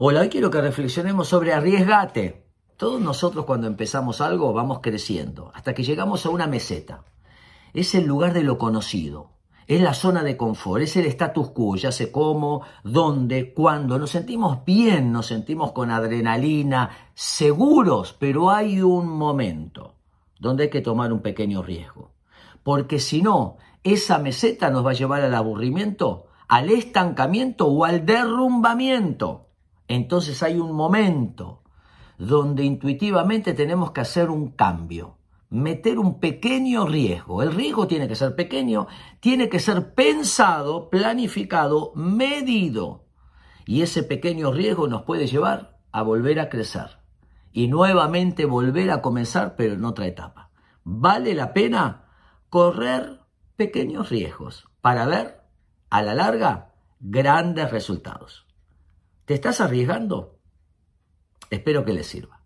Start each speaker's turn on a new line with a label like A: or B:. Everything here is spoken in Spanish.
A: Hola, hoy quiero que reflexionemos sobre arriesgate. Todos nosotros cuando empezamos algo vamos creciendo, hasta que llegamos a una meseta. Es el lugar de lo conocido, es la zona de confort, es el status quo, ya sé cómo, dónde, cuándo. Nos sentimos bien, nos sentimos con adrenalina, seguros, pero hay un momento donde hay que tomar un pequeño riesgo. Porque si no, esa meseta nos va a llevar al aburrimiento, al estancamiento o al derrumbamiento entonces hay un momento donde intuitivamente tenemos que hacer un cambio, meter un pequeño riesgo. El riesgo tiene que ser pequeño, tiene que ser pensado, planificado, medido. Y ese pequeño riesgo nos puede llevar a volver a crecer y nuevamente volver a comenzar, pero en otra etapa. Vale la pena correr pequeños riesgos para ver a la larga grandes resultados. ¿Te estás arriesgando? Espero que les sirva.